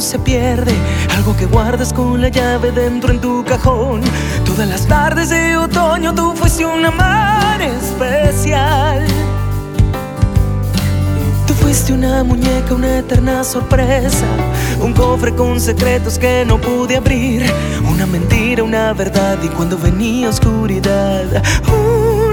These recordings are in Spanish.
se pierde, algo que guardas con la llave dentro en tu cajón. Todas las tardes de otoño tú fuiste un amar especial. Tú fuiste una muñeca, una eterna sorpresa, un cofre con secretos que no pude abrir, una mentira, una verdad y cuando venía oscuridad, una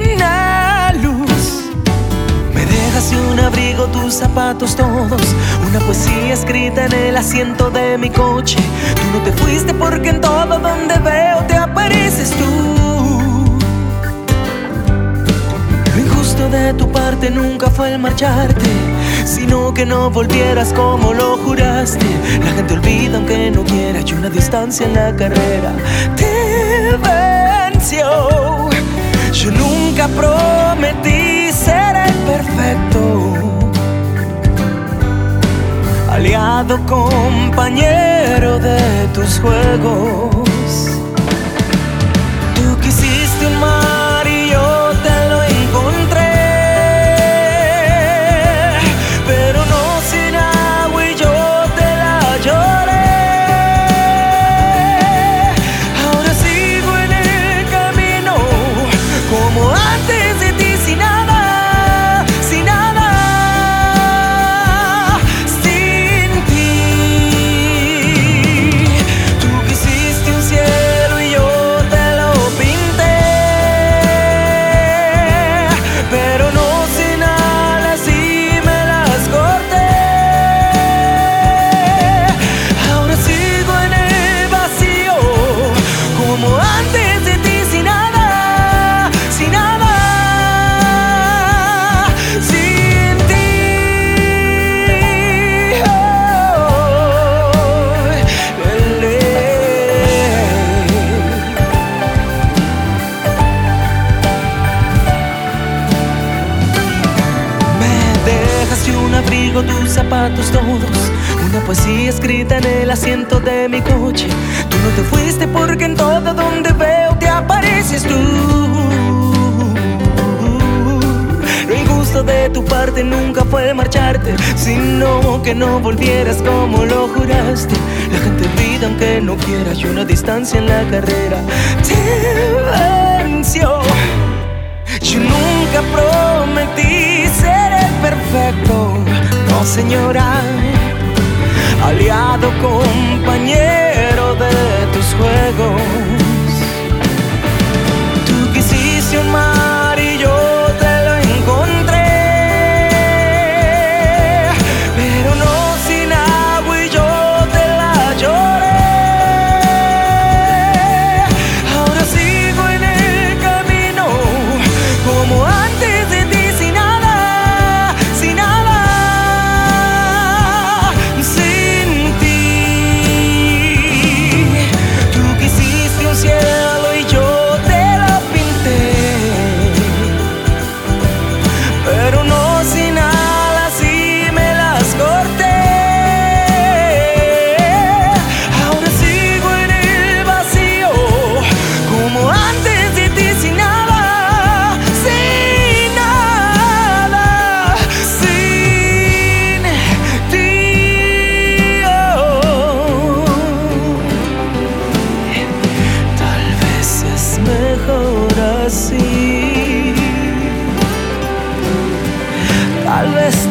Y un abrigo, tus zapatos todos, una poesía escrita en el asiento de mi coche. Tú no te fuiste porque en todo donde veo te apareces tú. Lo injusto de tu parte nunca fue el marcharte, sino que no volvieras como lo juraste. La gente olvida aunque no quiera y una distancia en la carrera te venció. Yo nunca prometí compañero de tus juegos. Tú quisiste un mar pero no zapatos todos. Una poesía escrita en el asiento de mi coche. Tú no te fuiste porque en todo donde veo te apareces tú. Lo injusto de tu parte nunca fue marcharte, sino que no volvieras como lo juraste. La gente olvida aunque no quiera y una distancia en la carrera te venció. Yo nunca prometí señora. Aliado, compañero de tus juegos.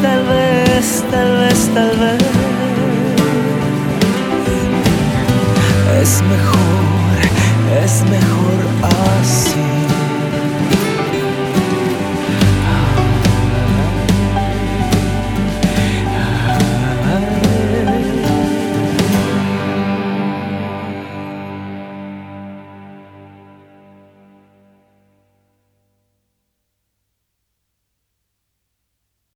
Tal vez, tal vez, tal vez. Es mejor, es mejor.